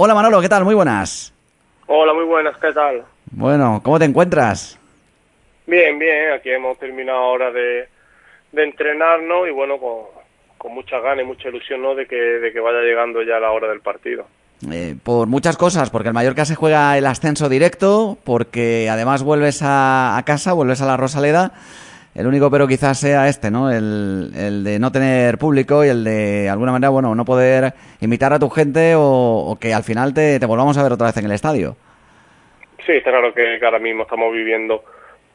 Hola Manolo, ¿qué tal? Muy buenas. Hola, muy buenas, ¿qué tal? Bueno, ¿cómo te encuentras? Bien, bien, aquí hemos terminado ahora de, de entrenarnos y bueno, con, con muchas ganas y mucha ilusión ¿no? de, que, de que vaya llegando ya la hora del partido. Eh, por muchas cosas, porque el Mallorca se juega el ascenso directo, porque además vuelves a, a casa, vuelves a la Rosaleda. El único pero quizás sea este, ¿no? El, de no tener público y el de, alguna manera, bueno, no poder invitar a tu gente o, que al final te, volvamos a ver otra vez en el estadio. Sí, está claro que, ahora mismo estamos viviendo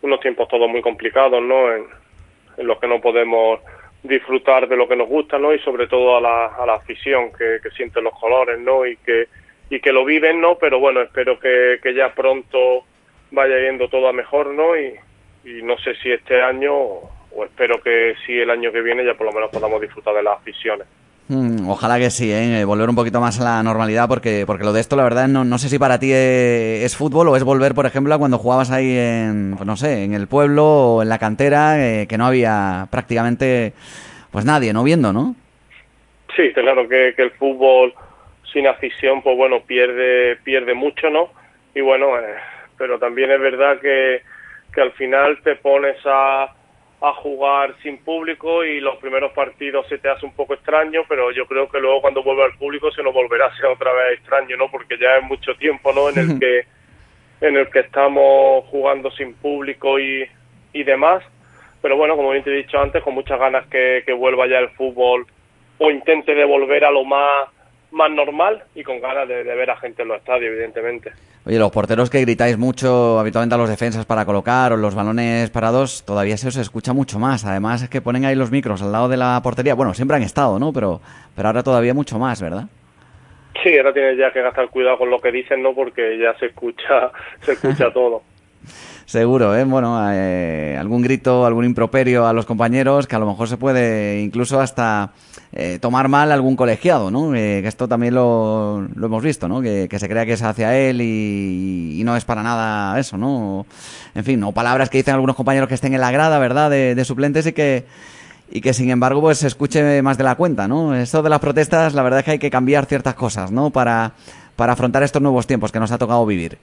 unos tiempos todos muy complicados, ¿no? En, los que no podemos disfrutar de lo que nos gusta, ¿no? Y sobre todo a la, a la afición que, que siente los colores, ¿no? Y que, y que lo viven, ¿no? Pero bueno, espero que, que ya pronto vaya yendo todo a mejor, ¿no? Y, y no sé si este año o, espero que sí el año que viene ya por lo menos podamos disfrutar de las aficiones. Mm, ojalá que sí, ¿eh? volver un poquito más a la normalidad, porque, porque lo de esto, la verdad, no, no sé si para ti es, es, fútbol o es volver, por ejemplo, a cuando jugabas ahí en, pues no sé, en el pueblo o en la cantera, eh, que no había prácticamente, pues nadie, ¿no? Viendo, ¿no? Sí, claro que, que el fútbol sin afición, pues bueno, pierde, pierde mucho, ¿no? Y bueno, eh, pero también es verdad que, que al final te pones a a jugar sin público y los primeros partidos se te hace un poco extraño, pero yo creo que luego cuando vuelva al público se nos volverá a ser otra vez extraño, ¿no? Porque ya es mucho tiempo, ¿no? En el que en el que estamos jugando sin público y, y demás. Pero bueno, como bien te he dicho antes, con muchas ganas que, que vuelva ya el fútbol o intente devolver a lo más más normal y con ganas de, de, ver a gente en los estadios, evidentemente. Oye, los porteros que gritáis mucho habitualmente a los defensas para colocar o los balones parados, todavía se os escucha mucho más. Además es que ponen ahí los micros al lado de la portería. Bueno, siempre han estado, ¿no? Pero, pero ahora todavía mucho más, ¿verdad? Sí, ahora tienes ya que gastar cuidado con lo que dicen, ¿no? Porque ya se escucha, se escucha todo. Seguro, ¿eh? Bueno, eh, algún grito, algún improperio a los compañeros que a lo mejor se puede incluso hasta eh, tomar mal algún colegiado, ¿no? Eh, que esto también lo, lo hemos visto, ¿no? Que, se crea que es hacia él y, no es para nada eso, ¿no? En fin, o palabras que dicen algunos compañeros que estén en la grada, ¿verdad? De, de suplentes y que y que sin embargo pues se escuche más de la cuenta, ¿no? Esto de las protestas, la verdad es que hay que cambiar ciertas cosas, ¿no? Para, para afrontar estos nuevos tiempos que nos ha tocado vivir.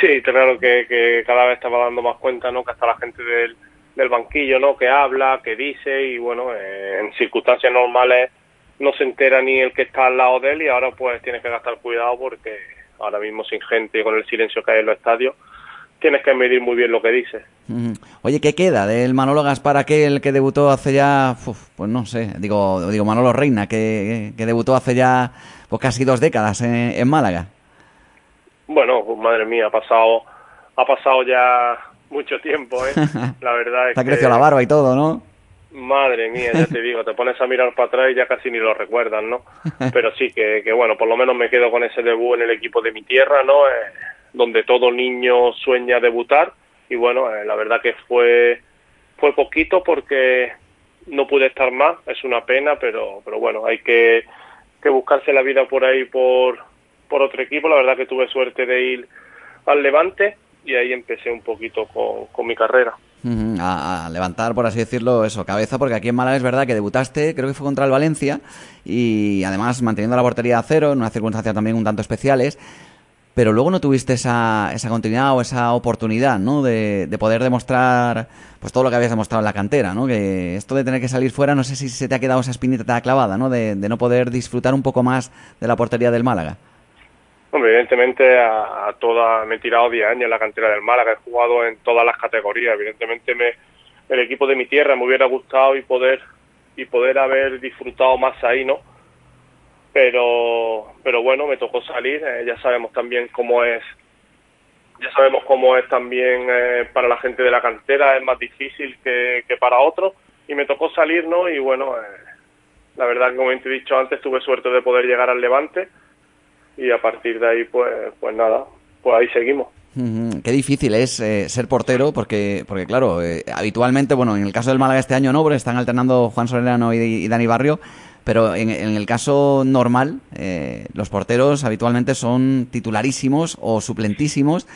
Sí, claro que, que cada vez estaba dando más cuenta, ¿no? Que hasta la gente del, del banquillo, ¿no? Que habla, que dice y bueno, eh, en circunstancias normales no se entera ni el que está al lado de él y ahora pues tienes que gastar cuidado porque ahora mismo sin gente y con el silencio que hay en los estadios tienes que medir muy bien lo que dices. Oye, ¿qué queda del Manolo Gaspar aquel que debutó hace ya, uf, pues no sé, digo, digo Manolo Reina, que, que debutó hace ya pues casi dos décadas en, en Málaga? Bueno, pues madre mía, ha pasado, ha pasado ya mucho tiempo, ¿eh? La verdad es Te ha crecido la barba y todo, ¿no? Madre mía, ya te digo, te pones a mirar para atrás y ya casi ni lo recuerdas, ¿no? Pero sí, que, que bueno, por lo menos me quedo con ese debut en el equipo de mi tierra, ¿no? Eh, donde todo niño sueña debutar y bueno, eh, la verdad que fue fue poquito porque no pude estar más, es una pena, pero pero bueno, hay que, que buscarse la vida por ahí por por otro equipo, la verdad que tuve suerte de ir al Levante y ahí empecé un poquito con, con mi carrera. A, a, levantar, por así decirlo, eso, cabeza, porque aquí en Málaga es verdad que debutaste, creo que fue contra el Valencia, y además manteniendo la portería a cero, en unas circunstancias también un tanto especiales, pero luego no tuviste esa, esa continuidad o esa oportunidad, ¿no? De, de, poder demostrar, pues todo lo que habías demostrado en la cantera, ¿no? Que esto de tener que salir fuera, no sé si se te ha quedado esa espinita clavada, ¿no? De, de no poder disfrutar un poco más de la portería del Málaga. Hombre, evidentemente a, a, toda, me he tirado 10 años en la cantera del Málaga, he jugado en todas las categorías, evidentemente me, el equipo de mi tierra me hubiera gustado y poder y poder haber disfrutado más ahí, ¿no? Pero pero bueno, me tocó salir, eh, ya sabemos también cómo es ya sabemos cómo es también eh, para la gente de la cantera, es más difícil que, para otros y me tocó salir, ¿no? Y bueno, eh, la verdad como te he dicho antes, tuve suerte de poder llegar al Levante y a partir de ahí pues pues nada pues ahí seguimos. Qué difícil es eh, ser portero porque porque claro eh, habitualmente bueno en el caso del Málaga este año no porque están alternando Juan Solerano y, y Dani Barrio pero en, en, el caso normal eh, los porteros habitualmente son titularísimos o suplentísimos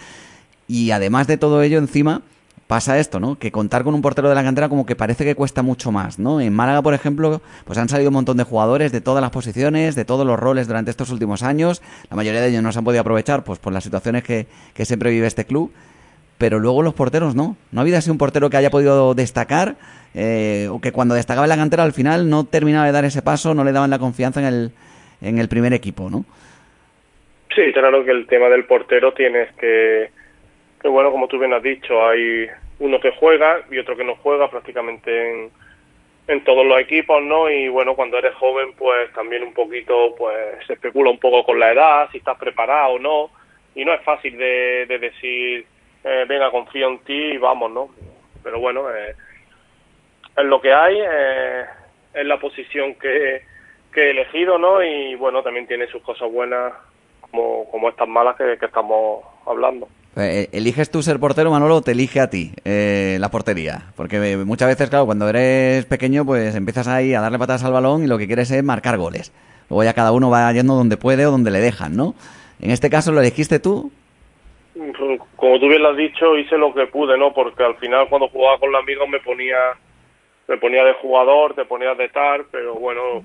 y además de todo ello encima pasa esto, ¿no? Que contar con un portero de la cantera como que parece que cuesta mucho más, ¿no? En Málaga, por ejemplo, pues han salido un montón de jugadores de todas las posiciones, de todos los roles durante estos últimos años. La mayoría de ellos no se han podido aprovechar, pues por las situaciones que, que siempre vive este club. Pero luego los porteros no. No ha habido así un portero que haya podido destacar eh, o que cuando destacaba en la cantera al final no terminaba de dar ese paso, no le daban la confianza en el, en el primer equipo, ¿no? Sí, claro que el tema del portero tienes que, que bueno, como tú bien has dicho, hay uno que juega y otro que no juega prácticamente en, en todos los equipos, ¿no? Y bueno, cuando eres joven, pues también un poquito, pues se especula un poco con la edad, si estás preparado o no, y no es fácil de, de decir, eh, venga, confío en ti y vamos, ¿no? Pero bueno, eh, es lo que hay, eh, es la posición que, he elegido, ¿no? Y bueno, también tiene sus cosas buenas como, estas malas que estamos hablando. Eh, ¿Eliges tú ser portero, Manolo, o te elige a ti eh, la portería? Porque muchas veces, claro, cuando eres pequeño, pues empiezas ahí a darle patadas al balón y lo que quieres es marcar goles. Luego ya cada uno va yendo donde puede o donde le dejan, ¿no? En este caso, ¿lo elegiste tú? Como tú bien lo has dicho, hice lo que pude, ¿no? Porque al final cuando jugaba con los amigos me ponía me ponía de jugador, te ponía de tal, pero bueno,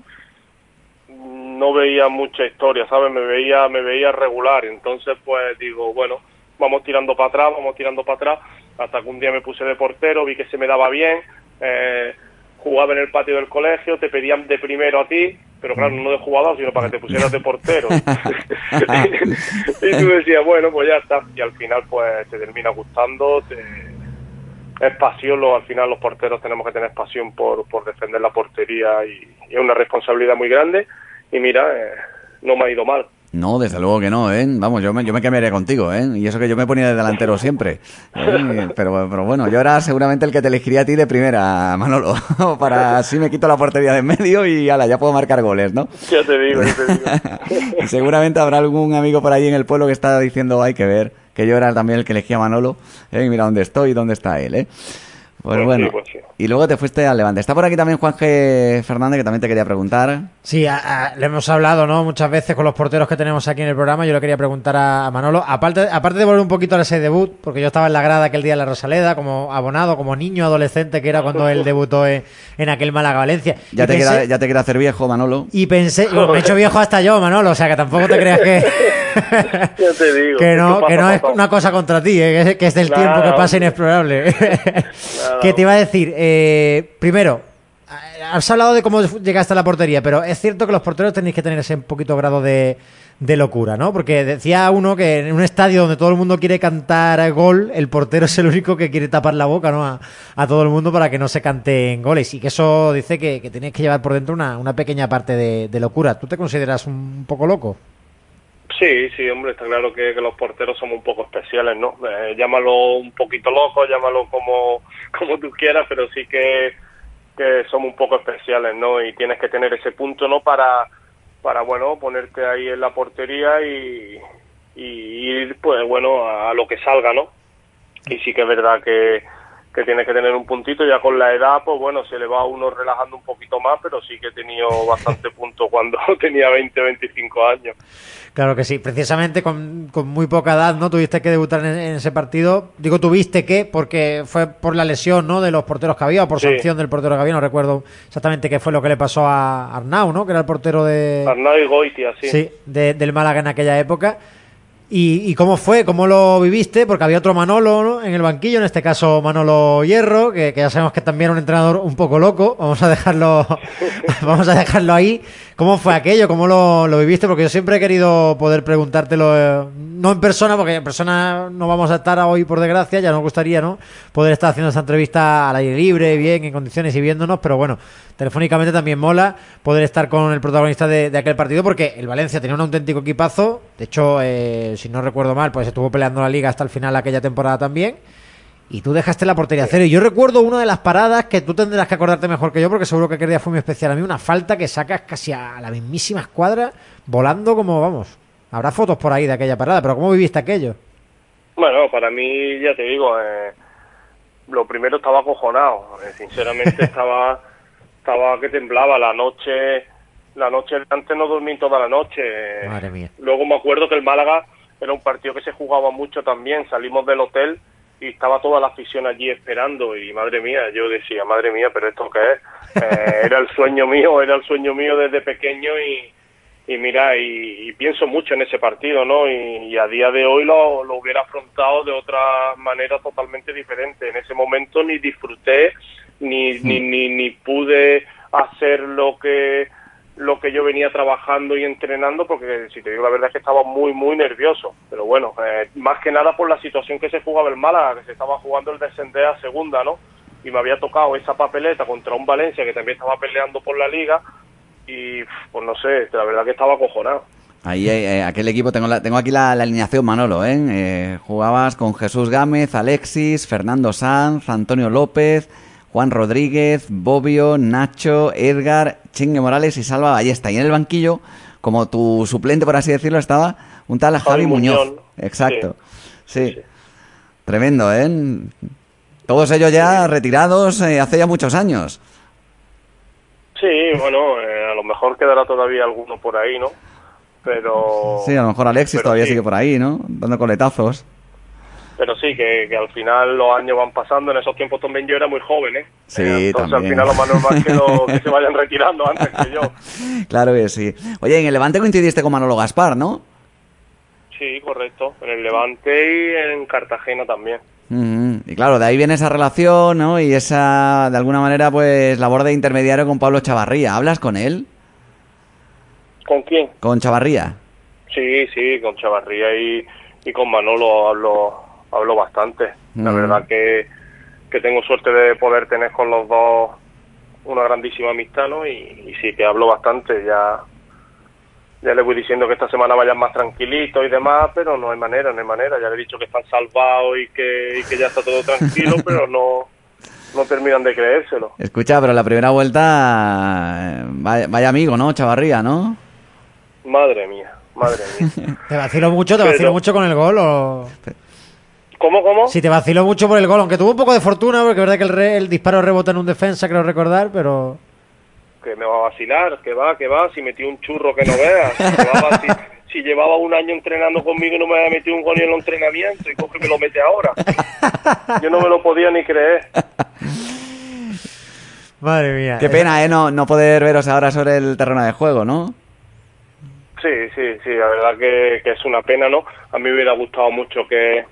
no veía mucha historia, ¿sabes? Me veía me veía regular, entonces pues digo, bueno, vamos tirando para atrás, vamos tirando para atrás, hasta que un día me puse de portero, vi que se me daba bien, eh, jugaba en el patio del colegio, te pedían de primero a ti, pero claro, no de jugador, sino para que te pusieras de portero. y tú decías, bueno, pues ya está, y al final pues te termina gustando, te... es pasión, lo, al final los porteros tenemos que tener pasión por, por defender la portería y, y es una responsabilidad muy grande, y mira, eh, no me ha ido mal. No, desde luego que no, ¿eh? Vamos, yo me, yo me cambiaría contigo, ¿eh? Y eso que yo me ponía de delantero siempre. ¿eh? Pero, pero bueno, yo era seguramente el que te elegiría a ti de primera, Manolo. Para así me quito la portería de en medio y ala, ya puedo marcar goles, ¿no? Ya te digo, ya te digo. seguramente habrá algún amigo por ahí en el pueblo que está diciendo, hay que ver, que yo era también el que elegía a Manolo. ¿eh? Y mira dónde estoy y dónde está él, ¿eh? Pues, Pues bueno, sí, pues sí. y luego te fuiste al Levante. Está por aquí también Juan G. Fernández, que también te quería preguntar. Sí, a- a- le hemos hablado, ¿no? Muchas veces con los porteros que tenemos aquí en el programa. Yo le quería preguntar a, a Manolo, aparte, aparte de volver un poquito a ese debut, porque yo estaba en la grada aquel día en la Rosaleda, como abonado, como niño adolescente, que era cuando él debutó en, en aquel Málaga Valencia. Ya Y te, pensé- queda, ya te quiere hacer viejo, Manolo. Y pensé, bueno, me he hecho viejo hasta yo, Manolo, o sea que tampoco te creas que, Ya te digo. que no, que no es una cosa contra ti, eh, que, es, que es del tiempo que pasa inexplorable. que te iba a decir, eh, primero, has hablado de cómo llegaste a la portería, pero es cierto que los porteros tenéis que tener ese poquito grado de, de locura, ¿no? Porque decía uno que en un estadio donde todo el mundo quiere cantar gol, el portero es el único que quiere tapar la boca, ¿no? A, a todo el mundo para que no se canten goles. Y que eso dice que, que tienes que llevar por dentro una, una pequeña parte de, de locura. ¿Tú te consideras un poco loco? Sí, sí, hombre, está claro que, los porteros somos un poco especiales, ¿no? Eh, llámalo un poquito loco, llámalo como, como tú quieras, pero sí que, que somos un poco especiales, ¿no? Y tienes que tener ese punto, ¿no? Para, para bueno, ponerte ahí en la portería y, y ir, pues bueno, a lo que salga, ¿no? Y sí que es verdad que, que tienes que tener un puntito, ya con la edad, pues bueno, se le va a uno relajando un poquito más, pero sí que he tenido bastante punto cuando tenía 20, 25 años. Claro que sí, precisamente con, con muy poca edad, ¿no? Tuviste que debutar en, en ese partido. Digo, tuviste que, porque fue por la lesión, ¿no? De los porteros que había, o por Sí. sanción del portero que había, no recuerdo exactamente qué fue lo que le pasó a Arnau, ¿no? Que era el portero de... Arnau y Goitia, sí. Sí, de- del Málaga en aquella época. ¿Y, cómo fue? ¿Cómo lo viviste? Porque había otro Manolo ¿no? en el banquillo, en este caso Manolo Hierro, que, que ya sabemos que también era un entrenador un poco loco. Vamos a dejarlo, vamos a dejarlo ahí. ¿Cómo fue aquello? ¿Cómo lo, lo viviste? Porque yo siempre he querido poder preguntártelo, eh, no en persona, porque en persona no vamos a estar hoy por desgracia, ya nos gustaría, ¿no? Poder estar haciendo esta entrevista al aire libre, bien, en condiciones y viéndonos, pero bueno, telefónicamente también mola poder estar con el protagonista de, de aquel partido, porque el Valencia tenía un auténtico equipazo, de hecho, eh, si no recuerdo mal, pues estuvo peleando la liga hasta el final aquella temporada también. Y tú dejaste la portería cero. Y yo recuerdo una de las paradas que tú tendrás que acordarte mejor que yo, porque seguro que aquel día fue muy especial. A mí, una falta que sacas casi a la mismísima escuadra, volando como vamos. Habrá fotos por ahí de aquella parada, pero ¿cómo viviste aquello? Bueno, para mí, ya te digo, eh, lo primero estaba acojonado. eh, sinceramente estaba, estaba que temblaba la noche. La noche antes no dormí toda la noche. eh, Madre mía. Luego me acuerdo que el Málaga era un partido que se jugaba mucho también. Salimos del hotel y estaba toda la afición allí esperando y madre mía, yo decía, madre mía, pero esto qué es? Eh, era el sueño mío, era el sueño mío desde pequeño y, y mira, y, pienso mucho en ese partido, ¿no? Y, a día de hoy lo, lo, hubiera afrontado de otra manera totalmente diferente. En ese momento ni disfruté, ni, ni, ni, ni pude hacer lo que lo que yo venía trabajando y entrenando, porque si te digo la verdad es que estaba muy, muy nervioso. Pero bueno, eh, más que nada por la situación que se jugaba el Málaga, que se estaba jugando el descender a segunda, ¿no? Y me había tocado esa papeleta contra un Valencia que también estaba peleando por la liga y pues no sé, la verdad que estaba acojonado. Ahí, eh, aquel equipo, tengo, tengo aquí la, alineación Manolo, ¿eh? ¿eh? Jugabas con Jesús Gámez, Alexis, Fernando Sanz, Antonio López, Juan Rodríguez, Bobbio, Nacho, Edgar, Chingue Morales y Salva Ballesta. Y en el banquillo, como tu suplente, por así decirlo, estaba un tal Javi, Muñoz. Exacto. Sí. Tremendo, ¿eh? Todos ellos ya retirados eh, hace ya muchos años. Sí, bueno, eh, a lo mejor quedará todavía alguno por ahí, ¿no? Pero... Sí, a lo mejor Alexis todavía sigue por ahí, ¿no? Dando coletazos. Pero sí, que, al final los años van pasando. En esos tiempos también yo era muy joven, ¿eh? Sí, Entonces al final lo más normal que, lo, que se vayan retirando antes que yo. Claro que sí. Oye, en el Levante coincidiste con Manolo Gaspar, ¿no? Sí, correcto. En el Levante y en Cartagena también. Y claro, de ahí viene esa relación, ¿no? Y esa, de alguna manera, pues, labor de intermediario con Pablo Chavarría. ¿Hablas con él? ¿Con quién? Con Chavarría. Sí, sí, con Chavarría y, y con Manolo hablo, hablo bastante. La verdad que, que tengo suerte de poder tener con los dos una grandísima amistad, ¿no? Y, y sí que hablo bastante. Ya ya le voy diciendo que esta semana vayan más tranquilitos y demás, pero no hay manera, no hay manera. Ya le he dicho que están salvados y que, y que ya está todo tranquilo, pero no, no terminan de creérselo. Escucha, pero la primera vuelta, vaya, amigo, ¿no? Chavarría, ¿no? Madre mía, madre mía. ¿Te vacilo mucho? ¿Te vacilo mucho con el gol o...? ¿Cómo, cómo? Si te vaciló mucho por el gol, aunque tuvo un poco de fortuna, porque es verdad que el, el disparo rebota en un defensa, creo recordar, pero que me va a vacilar, que va, que va, si metí un churro que no veas, si, llevaba un año entrenando conmigo y no me había metido un gol en el entrenamiento y coge que lo mete ahora. Yo no me lo podía ni creer. Madre mía. Qué pena, ¿eh? No, no poder veros ahora sobre el terreno de juego, ¿no? Sí, sí, sí, la verdad que, que es una pena, ¿no? A mí me hubiera gustado mucho que,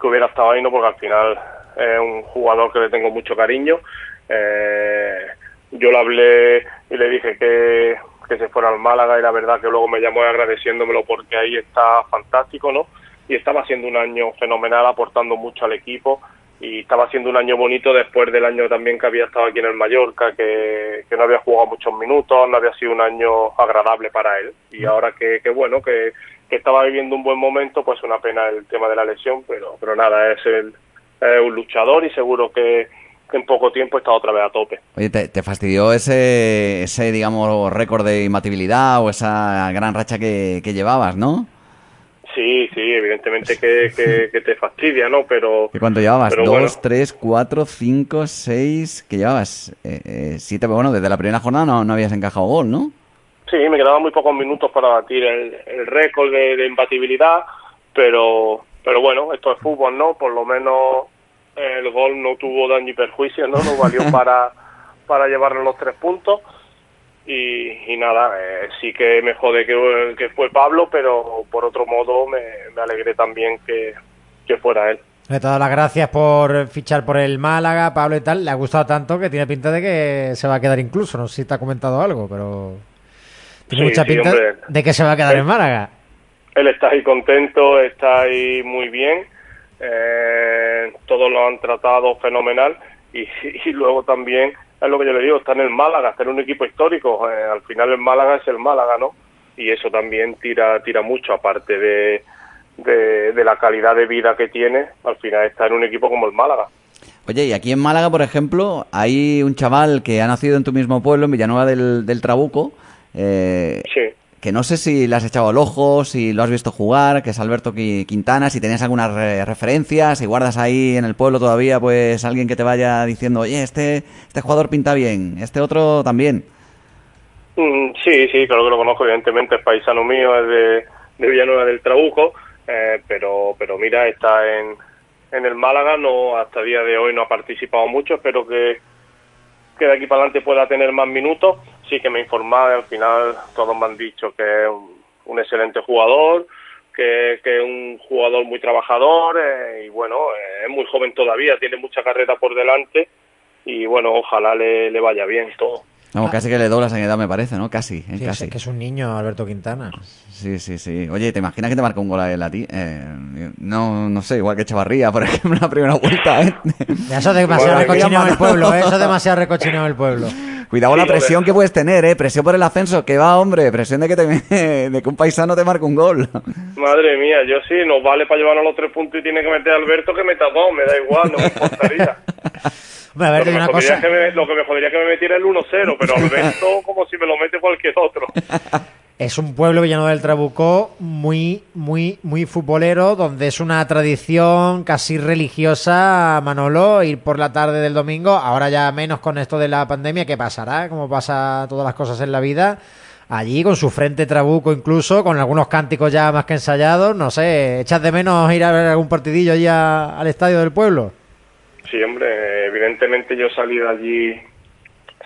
que hubiera estado ahí, ¿no? Porque al final es un jugador que le tengo mucho cariño. Eh, yo le hablé y le dije que, que se fuera al Málaga y la verdad que luego me llamó agradeciéndomelo porque ahí está fantástico, ¿no? Y estaba haciendo un año fenomenal, aportando mucho al equipo y estaba haciendo un año bonito después del año también que había estado aquí en el Mallorca, que, que no había jugado muchos minutos, no había sido un año agradable para él. Y ahora que, que bueno, que, que estaba viviendo un buen momento, pues una pena el tema de la lesión, pero, pero nada, es, el, es un luchador y seguro que, en poco tiempo está otra vez a tope. Oye, ¿te, fastidió ese, ese, digamos, récord de imbatibilidad o esa gran racha que, llevabas, no? Sí, sí, evidentemente que, que, te fastidia, ¿no? Pero... ¿Y cuánto llevabas? ¿Dos, tres, cuatro, cinco, seis? ¿Qué llevabas? Eh, eh, siete, bueno, desde la primera jornada no, no habías encajado gol, ¿no? Sí, me quedaban muy pocos minutos para batir el, el récord de, de imbatibilidad, pero, pero bueno, esto es fútbol, ¿no? Por lo menos el gol no tuvo daño y perjuicio, ¿no? Nos valió para, para llevarnos los tres puntos. Y, nada, eh, sí que me jode que, que, fue Pablo, pero por otro modo me, me alegré también que, que fuera él. Le todas las gracias por fichar por el Málaga, Pablo y tal. Le ha gustado tanto que tiene pinta de que se va a quedar incluso. No sé si te ha comentado algo, pero tiene mucha pinta de que se va a quedar en Málaga. Él está ahí contento, está ahí muy bien eh, todos lo han tratado fenomenal y, luego también es lo que yo le digo, está en el Málaga, está en un equipo histórico, eh, al final el Málaga es el Málaga, ¿no? Y eso también tira, tira mucho, aparte de, de, la calidad de vida que tiene, al final está en un equipo como el Málaga. Oye, y aquí en Málaga, por ejemplo, hay un chaval que ha nacido en tu mismo pueblo, en Villanueva del, del Trabuco, eh, sí que no sé si le has echado el ojo, si lo has visto jugar, que es Alberto Quintana, si tenías algunas referencias, si guardas ahí en el pueblo todavía, pues alguien que te vaya diciendo, oye, este, este jugador pinta bien, este otro también. Mm, sí, sí, claro que lo conozco, evidentemente es paisano mío, es de, Villanueva del Trabuco, eh, pero, pero mira, está en, en el Málaga, no hasta el día de hoy no ha participado mucho, espero que, que de aquí para adelante pueda tener más minutos. Sí que me informaba y al final todos me han dicho que es un, excelente jugador, que, que, es un jugador muy trabajador eh, y bueno, eh, es muy joven todavía, tiene mucha carrera por delante y bueno, ojalá le, le vaya bien todo. No, casi que le doblas en edad, me parece, ¿no? Casi, sí, casi. Es que es un niño, Alberto Quintana. Sí, sí, sí. Oye, ¿te imaginas que te marca un gol a él a ti? Eh, no, no sé, igual que Chavarría, por ejemplo, en la primera vuelta, ¿eh? Eso es demasiado recochineo en el pueblo, ¿eh? Eso es demasiado recochineo en el pueblo. Cuidado la presión que puedes tener, ¿eh? Presión por el ascenso, que va, hombre. Presión de que, te, de que un paisano te marque un gol. Madre mía, yo sí, nos vale para llevarnos los tres puntos y tiene que meter a Alberto que meta dos, me da igual, no me importaría. Bueno, a ver, lo, que una me cosa. que me, lo que me jodería que me metiera el 1-0, pero Alberto como si me lo mete cualquier otro. Es un pueblo Villanueva del Trabucó muy, muy, muy futbolero, donde es una tradición casi religiosa, Manolo, ir por la tarde del domingo, ahora ya menos con esto de la pandemia, que pasará, como pasa todas las cosas en la vida, allí con su frente trabuco incluso, con algunos cánticos ya más que ensayados, no sé, ¿echas de menos ir a ver algún partidillo allí al estadio del pueblo? Sí, hombre, evidentemente yo salí de allí,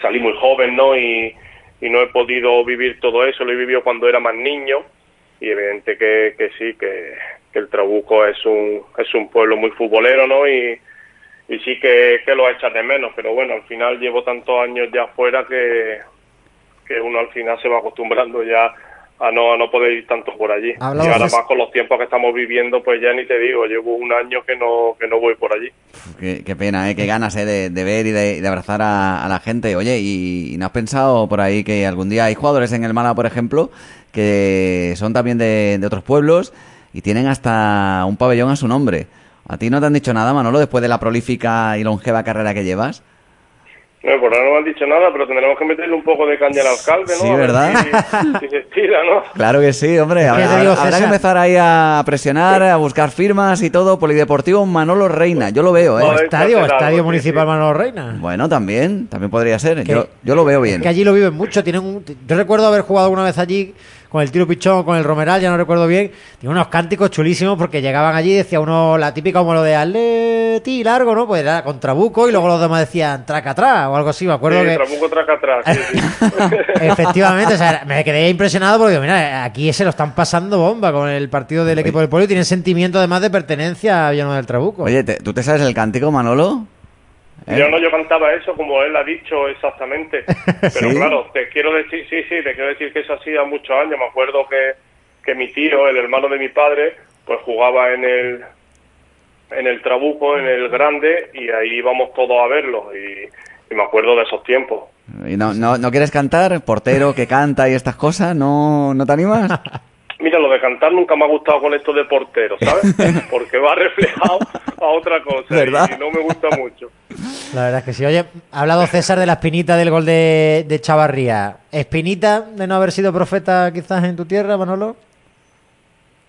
salí muy joven, ¿no? Y, y no he podido vivir todo eso, lo he vivido cuando era más niño y evidente que, que sí, que, el Trabuco es un, es un pueblo muy futbolero, ¿no? Y, y sí que, que lo echas de menos, pero bueno, al final llevo tantos años ya afuera que, que uno al final se va acostumbrando ya a no, a no poder ir tanto por allí. Y ahora más con los tiempos que estamos viviendo, pues ya ni te digo, llevo un año que no, que no voy por allí. Qué, qué pena, ¿eh? Qué ganas, ¿eh? De, de ver y de, y de abrazar a, a la gente. Oye, ¿y, y no has pensado por ahí que algún día hay jugadores en el Málaga, por ejemplo, que son también de, de otros pueblos y tienen hasta un pabellón a su nombre? ¿A ti no te han dicho nada, Manolo, después de la prolífica y longeva carrera que llevas? No, por ahora no me han dicho nada, pero tendremos que meterle un poco de caña al alcalde, ¿no? Sí, A ¿verdad? Si, si se estira, ¿no? Claro que sí, hombre. Habrá, te digo, habrá que empezar ahí a presionar, a buscar firmas y todo. Polideportivo Manolo Reina, yo lo veo, ¿eh? Joder. Estadio, Estadio Municipal sí. Manolo Reina. Bueno, también, también podría ser. Yo, yo lo veo bien. Es que allí lo viven mucho. Tienen un- yo recuerdo haber jugado alguna vez allí con el tiro pichón, con el Romeral, ya no recuerdo bien. Tiene unos cánticos chulísimos porque llegaban allí y decía uno, la típica como lo de Atleti largo, ¿no? Pues era con Trabuco y luego los demás decían traca atrás o algo así. Me acuerdo Sí, que. Trabuco traca atrás, sí, sí. Efectivamente, o sea, me quedé impresionado porque, digo, mira, aquí se lo están pasando bomba con el partido del equipo del pueblo y tienen sentimiento además de pertenencia a Villanueva del Trabuco. Oye, ¿te- ¿tú te sabes el cántico, Manolo? ¿Eh? Yo no, yo cantaba eso como él ha dicho exactamente. Pero ¿Sí? claro, te quiero decir, sí, sí, te quiero decir que eso hacía muchos años. Me acuerdo que, que mi tío, el hermano de mi padre, pues jugaba en el en el Trabuco, en el Grande, y ahí íbamos todos a verlo. Y, y me acuerdo de esos tiempos. ¿Y no, no, no quieres cantar? ¿Portero que canta y estas cosas? ¿No, no te animas? Mira, lo de cantar nunca me ha gustado con esto de portero, ¿sabes? Porque va reflejado a otra cosa ¿Verdad? y no me gusta mucho. La verdad es que sí. Oye, ha hablado César de la espinita del gol de, de Chavarría. ¿Espinita de no haber sido profeta quizás en tu tierra, Manolo?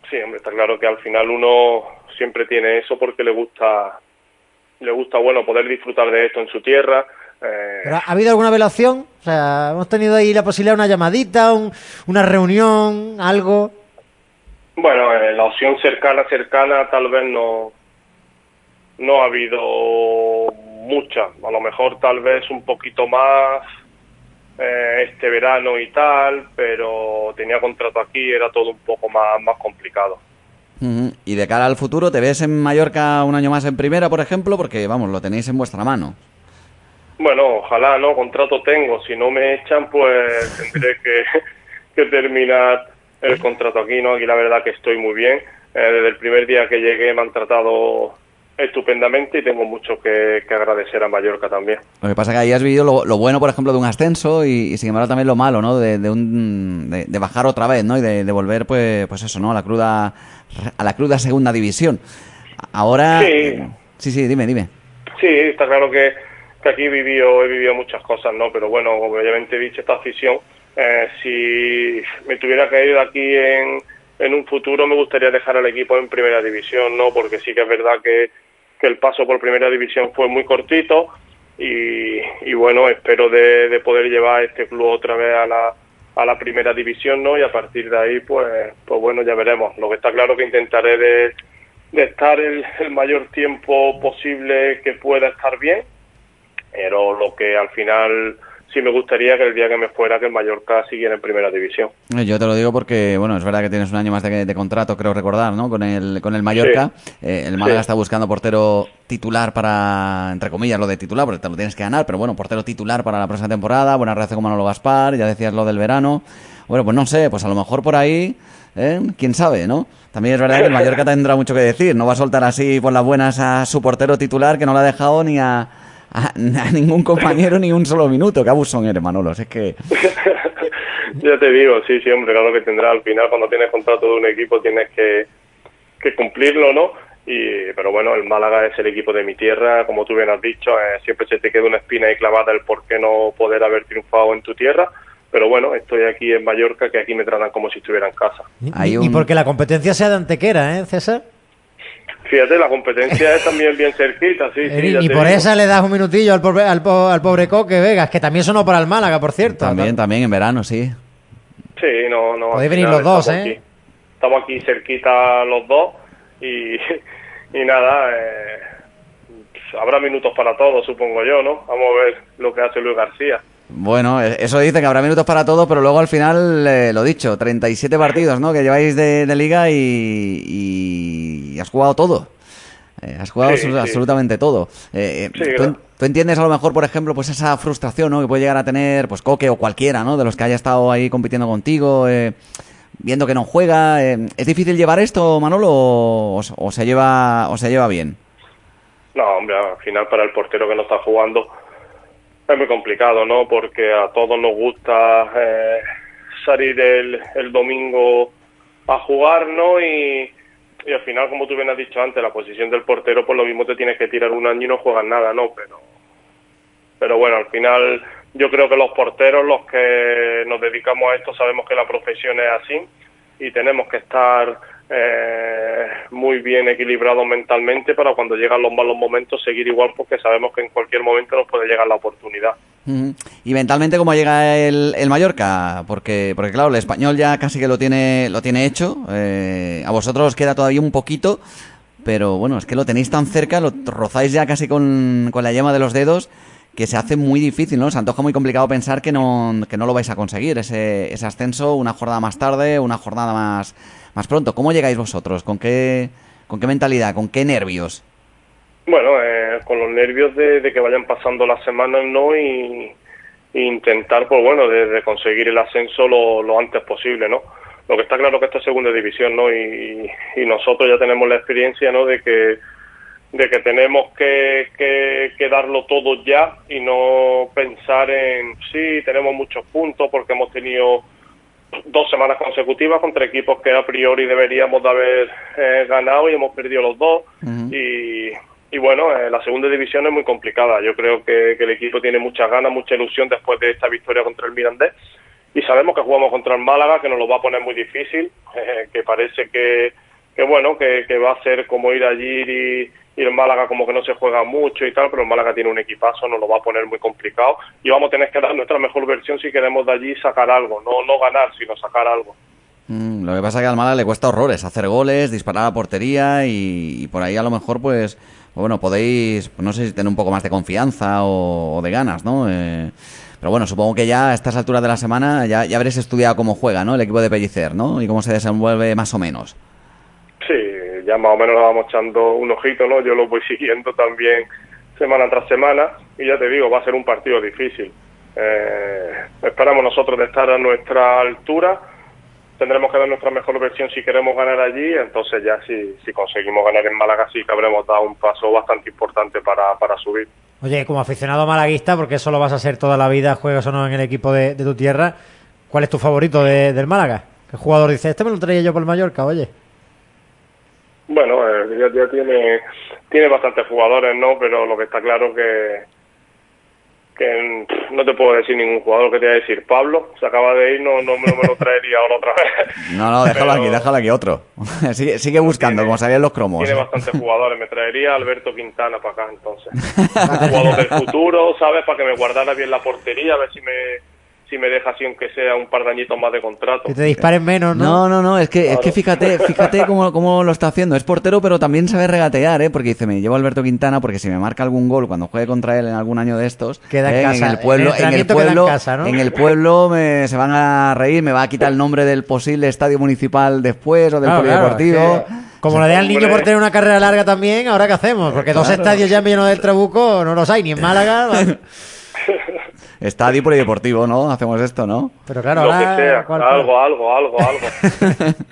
Sí, hombre, está claro que al final uno siempre tiene eso porque le gusta, le gusta, bueno, poder disfrutar de esto en su tierra. eh, ¿Pero ¿Ha habido alguna velación? O sea, hemos tenido ahí la posibilidad de una llamadita, un- una reunión, algo. Bueno, eh, la opción cercana, cercana, tal vez no, no ha habido mucha. A lo mejor tal vez un poquito más eh, este verano y tal, pero tenía contrato aquí, era todo un poco más, más complicado. Y de cara al futuro, ¿te ves en Mallorca un año más en primera, por ejemplo? Porque, vamos, lo tenéis en vuestra mano. Bueno, ojalá, ¿no? Contrato tengo. Si no me echan, pues tendré que, que terminar el contrato aquí, ¿no? Aquí la verdad que estoy muy bien. Eh, desde el primer día que llegué me han tratado estupendamente y tengo mucho que, que agradecer a Mallorca también. Lo que pasa es que ahí has vivido lo, lo bueno, por ejemplo, de un ascenso y, y, sin embargo también lo malo, ¿no? De, de un, de, de bajar otra vez, ¿no? Y de, de volver, pues, pues eso, ¿no? A la cruda, a la cruda segunda división. Ahora... Sí. Sí, sí, dime, dime. Sí, está claro que, que aquí he vivido, he vivido muchas cosas, ¿no? Pero bueno, obviamente he dicho esta afición, eh, si me tuviera que ir aquí en, en un futuro me gustaría dejar al equipo en primera división, ¿no? Porque sí que es verdad que, el paso por primera división fue muy cortito y, y bueno, espero de, de poder llevar este club otra vez a la, a la primera división, ¿no? Y a partir de ahí, pues, pues bueno, ya veremos. Lo que está claro que intentaré de, de estar el mayor tiempo posible que pueda estar bien, pero lo que al final sí me gustaría que el día que me fuera que el Mallorca siguiera en primera división. Eh, Yo te lo digo porque, bueno, es verdad que tienes un año más de, de contrato, creo recordar, ¿no? Con el, con el Mallorca. Eh, el Málaga Sí. está buscando portero titular para, entre comillas, lo de titular, porque te lo tienes que ganar, pero bueno, portero titular para la próxima temporada. Buena relación con Manolo Gaspar, ya decías lo del verano. Bueno, pues no sé, pues a lo mejor por ahí, ¿eh? quién sabe, ¿no? También es verdad que el Mallorca tendrá mucho que decir. No va a soltar así por las buenas a su portero titular que no le ha dejado ni a, a, a ningún compañero ni un solo minuto. Qué abusón eres, Manolo. Si Es que. ya te digo, sí, sí, hombre, claro que tendrá al final cuando tienes contrato de un equipo tienes que, que cumplirlo, ¿no? Y, pero bueno, el Málaga es el equipo de mi tierra, como tú bien has dicho, eh, siempre se te queda una espina ahí clavada el por qué no poder haber triunfado en tu tierra, pero bueno, estoy aquí en Mallorca, que aquí me tratan como si estuviera en casa. Un- ni porque la competencia sea de antequera, ¿eh, César? Fíjate, la competencia es también bien cerquita, sí, sí. te por digo. esa le das un minutillo al pobre, al, po- al pobre Coque Vegas, que también sonó para el Málaga, por cierto. También, también en verano, sí. Sí, no, no. Podéis venir los dos, ¿eh? aquí. estamos aquí cerquita los dos y, y nada, eh, habrá minutos para todos, supongo yo, ¿no? Vamos a ver lo que hace Luis García. Bueno, eh, eso dice que habrá minutos para todo, pero luego al final, eh, lo dicho, 37 partidos, ¿no? Que lleváis de, de liga y, y has jugado todo. Eh, has jugado Sí, absolu- sí. absolutamente todo. Eh, eh, Sí, ¿tú, entiendes a lo mejor, por ejemplo, pues esa frustración, ¿no? Que puede llegar a tener, pues Coque o cualquiera, ¿no? De los que haya estado ahí compitiendo contigo, eh, viendo que no juega. eh, ¿Es difícil llevar esto, Manolo, o, o se lleva o se lleva bien? No, hombre, al final para el portero que no está jugando es muy complicado, ¿no? Porque a todos nos gusta eh, salir el, el domingo a jugar, ¿no? Y, y al final, como tú bien has dicho antes, la posición del portero, pues lo mismo te tienes que tirar un año y no juegas nada, ¿no? Pero, pero bueno, al final yo creo que los porteros, los que nos dedicamos a esto, sabemos que la profesión es así y tenemos que estar eh, muy bien equilibrados mentalmente para cuando llegan los malos momentos seguir igual porque sabemos que en cualquier momento nos puede llegar la oportunidad. Y mentalmente cómo llega el, el Mallorca, porque porque claro, el español ya casi que lo tiene lo tiene hecho. eh, a vosotros os queda todavía un poquito, pero bueno, es que lo tenéis tan cerca, lo rozáis ya casi con, con la yema de los dedos, que se hace muy difícil, ¿no? Se antoja muy complicado pensar que no que no lo vais a conseguir ese, ese ascenso una jornada más tarde, una jornada más más pronto. ¿Cómo llegáis vosotros? ¿Con qué con qué mentalidad? ¿Con qué nervios? Bueno, eh, con los nervios de, que vayan pasando las semanas, ¿no? Y, intentar, pues bueno, de, conseguir el ascenso lo, lo antes posible, ¿no? Lo que está claro que esto es segunda división, ¿no? Y, y nosotros ya tenemos la experiencia, ¿no? De que de que tenemos que, que, que darlo todo ya y no pensar en sí, tenemos muchos puntos porque hemos tenido dos semanas consecutivas contra equipos que a priori deberíamos de haber eh, ganado y hemos perdido los dos. Y, y bueno, eh, la segunda división es muy complicada. Yo creo que, que el equipo tiene muchas ganas, mucha ilusión después de esta victoria contra el Mirandés. Y sabemos que jugamos contra el Málaga, que nos lo va a poner muy difícil, eh, que parece que, que bueno, que, que va a ser como ir allí y, y el Málaga como que no se juega mucho y tal, pero el Málaga tiene un equipazo, nos lo va a poner muy complicado y vamos a tener que dar nuestra mejor versión si queremos de allí sacar algo, no, no ganar, sino sacar algo. Mm, lo que pasa es que al Málaga le cuesta horrores hacer goles, disparar a portería y, por ahí a lo mejor pues, pues bueno, podéis, no sé si tener un poco más de confianza o, o de ganas, ¿no? Eh, pero bueno, supongo que ya a estas alturas de la semana ya, ya habréis estudiado cómo juega, ¿no? El equipo de Pellicer, ¿no? Y cómo se desenvuelve más o menos. Ya más o menos le vamos echando un ojito, ¿no? Yo lo voy siguiendo también semana tras semana y ya te digo, va a ser un partido difícil. Eh, esperamos nosotros de estar a nuestra altura, tendremos que dar nuestra mejor versión si queremos ganar allí, entonces ya si, si conseguimos ganar en Málaga sí que habremos dado un paso bastante importante para, para subir. Oye, como aficionado malaguista, porque eso lo vas a hacer toda la vida, juegas o no en el equipo de, de tu tierra, ¿cuál es tu favorito de- del Málaga? ¿Qué jugador dice, este me lo traía yo por el Mallorca, oye? Bueno, eh, ya, ya tiene, tiene bastantes jugadores, ¿no? Pero lo que está claro que, que no te puedo decir ningún jugador que te voy a decir. Pablo se acaba de ir, no, no, me- no me lo traería ahora otra vez. No, no, déjalo Pero aquí, déjalo aquí otro. sigue, sigue buscando, tiene- como sabían los cromos. Tiene bastantes jugadores. Me traería Alberto Quintana para acá, entonces. Un jugador del futuro, ¿sabes? Para que me guardara bien la portería, a ver si me, si me deja así aunque sea un par de añitos más de contrato. Que te disparen menos, ¿no? No, no, no, es que, es que fíjate, fíjate cómo, cómo lo está haciendo. Es portero, pero también sabe regatear, ¿eh? Porque dice, me llevo a Alberto Quintana porque si me marca algún gol cuando juegue contra él en algún año de estos, Queda en ¿eh? casa. en el pueblo, El en el queda en pueblo, casa, ¿no? en el pueblo me- se van a reír, me va a quitar el nombre del posible estadio municipal después o del Claro, polideportivo. como le dé al niño por tener una carrera larga también, ¿ahora qué hacemos? Porque dos estadios ya llenos del Trabuco no los hay, ni en Málaga. Estadio polideportivo, ¿no? Hacemos esto, ¿no? Pero claro, lo que ahora... sea, ¿cuál- algo, algo, algo, algo.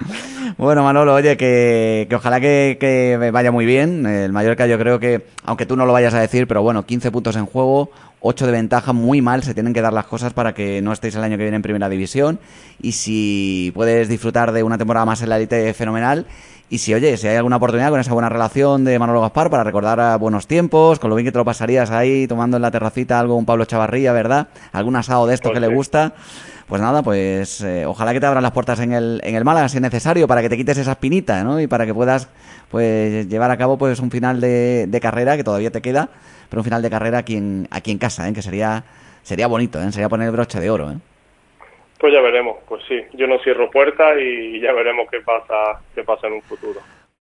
Bueno, Manolo, oye, que, que ojalá que, que vaya muy bien. El Mallorca yo creo que, aunque tú no lo vayas a decir, pero bueno, 15 puntos en juego, 8 de ventaja, muy mal, se tienen que dar las cosas para que no estéis el año que viene en Primera División. Y si puedes disfrutar de una temporada más en la élite, fenomenal. Y si, oye, si hay alguna oportunidad con esa buena relación de Manolo Gaspar para recordar a buenos tiempos, con lo bien que te lo pasarías ahí tomando en la terracita algo un Pablo Chavarría, ¿verdad? Algún asado de Pues que le gusta. Pues nada, pues eh, ojalá que te abran las puertas en el, en el Málaga si es necesario para que te quites esa espinita, ¿no? Y para que puedas pues llevar a cabo pues un final de, de carrera que todavía te queda, pero un final de carrera aquí en, aquí en casa, ¿eh? Que sería sería bonito, ¿eh? Sería poner el broche de oro, ¿eh? Pues ya veremos, pues sí, yo no cierro puertas y ya veremos qué pasa, qué pasa en un futuro.